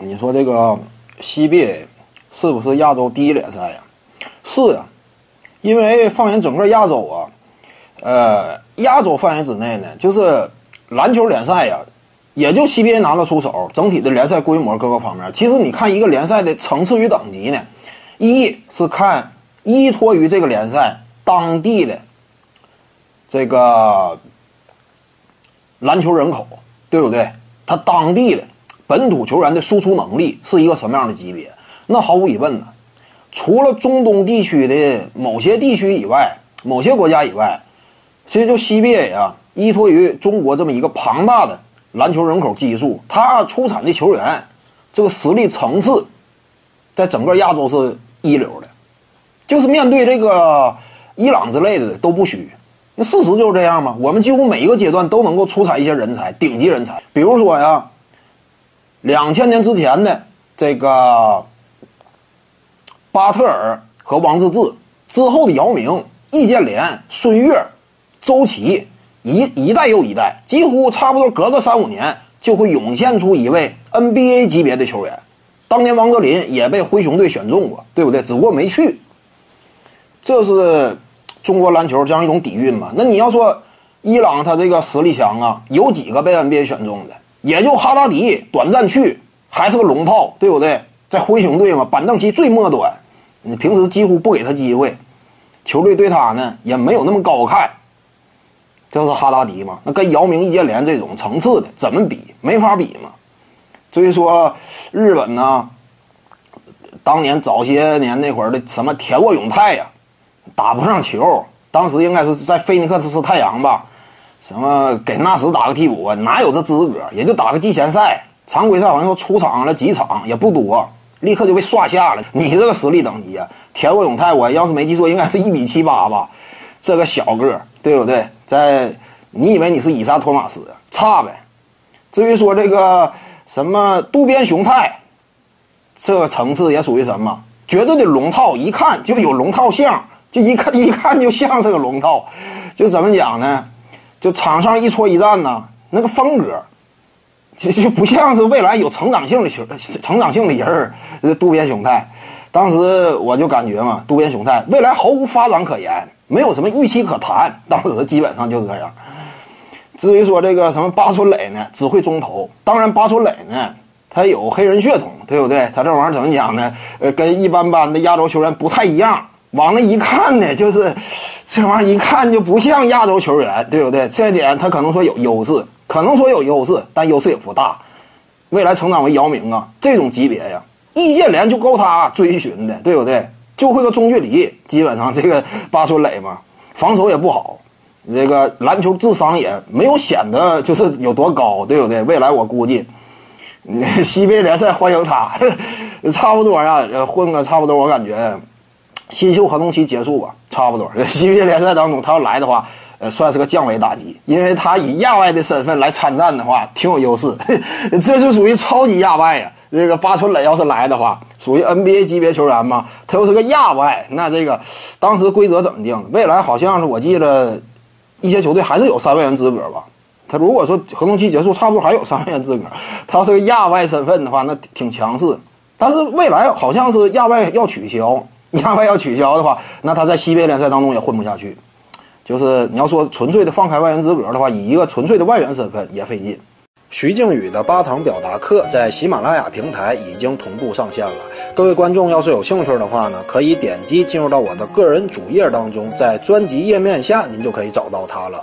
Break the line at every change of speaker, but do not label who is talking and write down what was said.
你说这个 CBA 是不是亚洲第一联赛呀？是啊，因为放眼整个亚洲啊，呃，亚洲范围之内呢，就是篮球联赛呀，也就 CBA 拿得出手。整体的联赛规模各个方面，其实你看一个联赛的层次与等级呢，一是看依托于这个联赛当地的这个篮球人口，对不对？他当地的。本土球员的输出能力是一个什么样的级别？那毫无疑问呢，除了中东地区的某些地区以外，某些国家以外，其实就 CBA 啊，依托于中国这么一个庞大的篮球人口基数，它出产的球员这个实力层次，在整个亚洲是一流的，就是面对这个伊朗之类的都不虚。那事实就是这样嘛，我们几乎每一个阶段都能够出产一些人才，顶级人才，比如说呀。两千年之前的这个巴特尔和王治郅之后的姚明、易建联、孙悦、周琦，一一代又一代，几乎差不多隔个三五年就会涌现出一位 NBA 级别的球员。当年王格林也被灰熊队选中过，对不对？只不过没去。这是中国篮球这样一种底蕴嘛？那你要说伊朗他这个实力强啊，有几个被 NBA 选中的？也就哈达迪短暂去，还是个龙套，对不对？在灰熊队嘛，板凳期最末端，你平时几乎不给他机会，球队对他呢也没有那么高看。这是哈达迪嘛？那跟姚明、易建联这种层次的怎么比？没法比嘛。所以说，日本呢，当年早些年那会儿的什么田沃永泰呀，打不上球，当时应该是在菲尼克斯太阳吧。什么给纳什打个替补啊？哪有这资格？也就打个季前赛，常规赛好像说出场了几场也不多，立刻就被刷下了。你这个实力等级啊，田沃永泰，我要是没记错，应该是一米七八吧，这个小个对不对？在你以为你是伊萨托马斯？差呗。至于说这个什么渡边雄太，这个层次也属于什么？绝对的龙套，一看就有龙套像，就一看一看就像是个龙套，就怎么讲呢？就场上一戳一战呐，那个风格，就就不像是未来有成长性的球、成长性的人儿。渡边雄太，当时我就感觉嘛，渡边雄太未来毫无发展可言，没有什么预期可谈。当时基本上就是这样。至于说这个什么八村磊呢，只会中投。当然，八村磊呢，他有黑人血统，对不对？他这玩意儿怎么讲呢？呃，跟一般般的亚洲球员不太一样。往那一看呢，就是这玩意儿一看就不像亚洲球员，对不对？这一点他可能说有优势，可能说有优势，但优势也不大。未来成长为姚明啊这种级别呀，易建联就够他追寻的，对不对？就会个中距离，基本上这个巴村磊嘛，防守也不好，这个篮球智商也没有显得就是有多高，对不对？未来我估计，西北联赛欢迎他，差不多呀，混个差不多，我感觉。新秀合同期结束吧，差不多。CBA 联赛当中，他要来的话，呃，算是个降维打击，因为他以亚外的身份来参战的话，挺有优势。这就属于超级亚外呀。这个八村垒要是来的话，属于 NBA 级别球员嘛，他又是个亚外，那这个当时规则怎么定的？未来好像是我记得，一些球队还是有三万元资格吧。他如果说合同期结束，差不多还有三万元资格。他要是个亚外身份的话，那挺强势。但是未来好像是亚外要取消。亚外要取消的话，那他在西北联赛当中也混不下去。就是你要说纯粹的放开外援资格的话，以一个纯粹的外援身份也费劲。徐静宇的八堂表达课在喜马拉雅平台已经同步上线了。各位观众要是有兴趣的话呢，可以点击进入到我的个人主页当中，在专辑页面下您就可以找到它了。